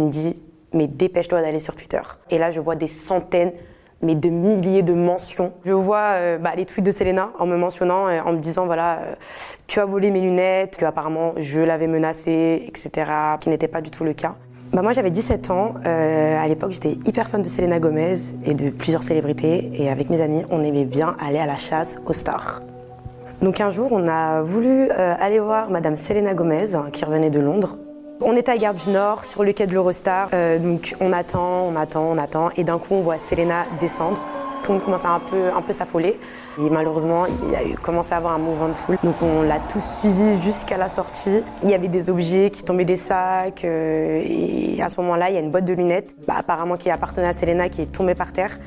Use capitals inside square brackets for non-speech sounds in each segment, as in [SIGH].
qui me dit mais dépêche-toi d'aller sur Twitter. Et là, je vois des centaines, mais de milliers de mentions. Je vois euh, bah, les tweets de Selena en me mentionnant, euh, en me disant voilà, euh, tu as volé mes lunettes, que apparemment je l'avais menacé, etc. Qui n'était pas du tout le cas. Bah moi j'avais 17 ans, à l'époque j'étais hyper fan de Selena Gomez et de plusieurs célébrités et avec mes amis on aimait bien aller à la chasse aux stars. Donc un jour on a voulu aller voir Madame Selena Gomez qui revenait de Londres on est à Gare du Nord, sur le quai de l'Eurostar. Euh, donc on attend, on attend, on attend. Et d'un coup, on voit Selena descendre. Tout le monde commence à un peu, un peu s'affoler. Et malheureusement, il a commencé à avoir un mouvement de foule. Donc on l'a tous suivi jusqu'à la sortie. Il y avait des objets qui tombaient des sacs. Euh, et à ce moment-là, il y a une boîte de lunettes, bah, apparemment qui appartenait à Selena, qui est tombée par terre.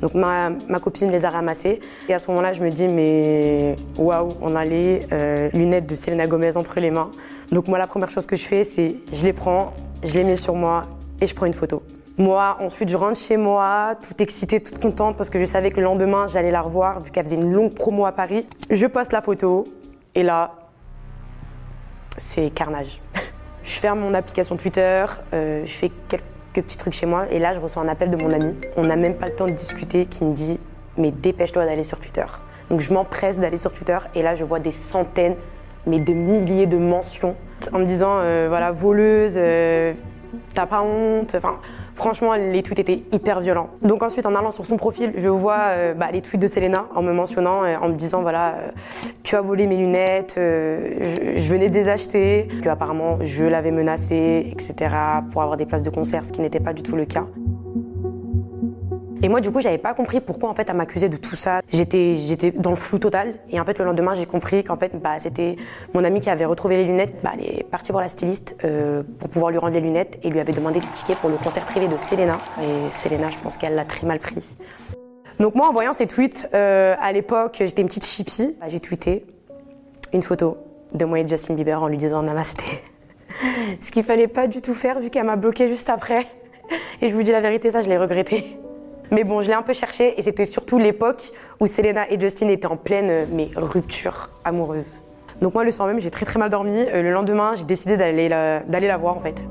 Donc ma, copine les a ramassées. Et à ce moment-là, je me dis, mais waouh, on a les euh, lunettes de Selena Gomez entre les mains. Donc moi, la première chose que je fais, c'est je les prends, je les mets sur moi et je prends une photo. Moi, ensuite, je rentre chez moi, toute excitée, toute contente, parce que je savais que le lendemain, j'allais la revoir, vu qu'elle faisait une longue promo à Paris. Je poste la photo, et là, c'est carnage. [LAUGHS] je ferme mon application Twitter, euh, je fais quelques petits trucs chez moi, et là, je reçois un appel de mon ami. On n'a même pas le temps de discuter, qui me dit, mais dépêche-toi d'aller sur Twitter. Donc je m'empresse d'aller sur Twitter, et là, je vois des centaines mais de milliers de mentions en me disant euh, voilà voleuse, euh, t'as pas honte. Enfin, franchement, les tweets étaient hyper violents. Donc ensuite, en allant sur son profil, je vois euh, bah, les tweets de Selena en me mentionnant, en me disant voilà, tu as volé mes lunettes, je, je, venais de les acheter, que apparemment je l'avais menacé, etc. pour avoir des places de concert, ce qui n'était pas du tout le cas. Et moi, du coup, j'avais pas compris pourquoi en fait elle m'accusait de tout ça. J'étais, j'étais dans le flou total. Et en fait, le lendemain, j'ai compris qu'en fait, bah, c'était mon ami qui avait retrouvé les lunettes. Bah, elle est partie voir la styliste euh, pour pouvoir lui rendre les lunettes et lui avait demandé le ticket pour le concert privé de Selena. Et Selena, je pense qu'elle l'a très mal pris. Donc moi, en voyant ces tweets, euh, à l'époque, j'étais une petite chippie. Bah, j'ai tweeté une photo de moi et Justin Bieber en lui disant namasté. [LAUGHS] Ce qu'il fallait pas du tout faire vu qu'elle m'a bloqué juste après. Et je vous dis la vérité, ça, je l'ai regretté. Mais bon, je l'ai un peu cherché et c'était surtout l'époque où Selena et Justin étaient en pleine euh, mais, rupture amoureuse. Donc moi, le soir même, j'ai très très mal dormi. Euh, le lendemain, j'ai décidé d'aller la, voir en fait.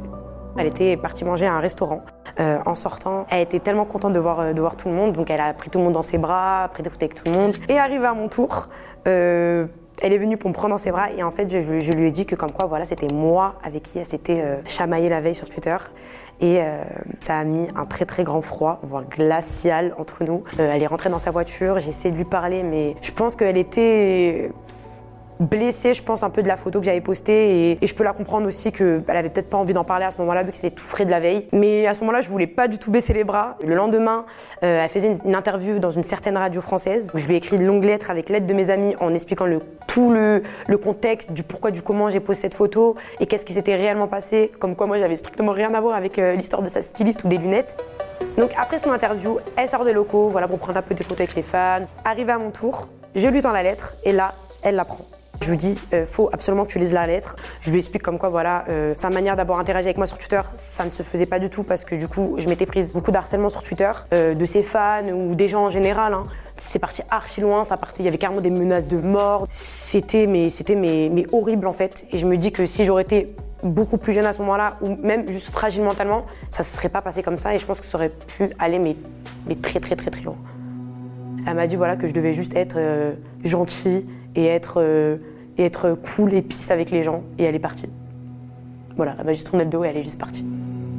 Elle était partie manger à un restaurant. Euh, en sortant, elle était tellement contente de voir, de voir tout le monde, donc elle a pris tout le monde dans ses bras, pris des photos avec tout le monde. Et arrivé à mon tour, elle est venue pour me prendre dans ses bras et en fait, je, lui ai dit que comme quoi, voilà, c'était moi avec qui elle s'était euh, chamaillée la veille sur Twitter. Et euh, ça a mis un très très grand froid, voire glacial entre nous. Euh, elle est rentrée dans sa voiture, j'ai essayé de lui parler, mais je pense qu'elle était blessée, je pense, un peu de la photo que j'avais postée. Et, je peux la comprendre aussi qu'elle avait peut-être pas envie d'en parler à ce moment-là, vu que c'était tout frais de la veille. Mais à ce moment-là, je voulais pas du tout baisser les bras. Le lendemain, euh, elle faisait une, interview dans une certaine radio française. Je lui ai écrit une longue lettre avec l'aide de mes amis en expliquant le, tout le, contexte du pourquoi, du comment j'ai posté cette photo et qu'est-ce qui s'était réellement passé. Comme quoi, moi, j'avais strictement rien à voir avec euh, l'histoire de sa styliste ou des lunettes. Donc après son interview, elle sort des locaux, voilà, pour prendre un peu des photos avec les fans. Arrivé à mon tour, je lui tends la lettre et là, elle la prend. Je lui dis, euh, faut absolument que tu lises la lettre. Je lui explique comme quoi, voilà, euh, sa manière d'avoir interagi avec moi sur Twitter, ça ne se faisait pas du tout parce que du coup, je m'étais prise beaucoup d'harcèlement sur Twitter, euh, de ses fans ou des gens en général. Hein. C'est parti archi loin, ça partait, il y avait carrément des menaces de mort. C'était, mais c'était, mais, mais horrible en fait. Et je me dis que si j'aurais été beaucoup plus jeune à ce moment-là, ou même juste fragile mentalement, ça se serait pas passé comme ça et je pense que ça aurait pu aller mais, mais très très très très loin. Elle m'a dit voilà que je devais juste être gentille et être et être cool et pisse avec les gens. Et elle est partie. Voilà, elle m'a juste tourné le dos et elle est juste partie.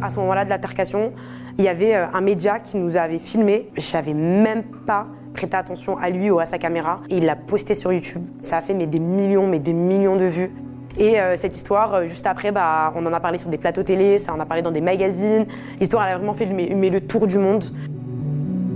À ce moment-là de l'altercation, il y avait euh, un média qui nous avait filmé. J'avais même pas prêté attention à lui ou à sa caméra. Et il l'a posté sur YouTube. Ça a fait mais, des millions, mais des millions de vues. Et euh, cette histoire, euh, juste après, bah, on en a parlé sur des plateaux télé, ça en a parlé dans des magazines. L'histoire, elle a vraiment fait le tour du monde.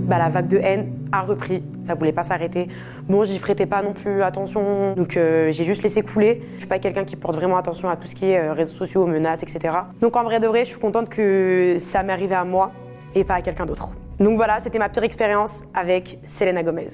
Bah, la vague de haine a repris. Ça voulait pas s'arrêter. Bon, j'y prêtais pas non plus attention, donc euh, j'ai juste laissé couler. Je suis pas quelqu'un qui porte vraiment attention à tout ce qui est euh, réseaux sociaux, menaces, etc. Donc en vrai de vrai, je suis contente que ça m'est arrivé à moi et pas à quelqu'un d'autre. Donc voilà, c'était ma pire expérience avec Selena Gomez.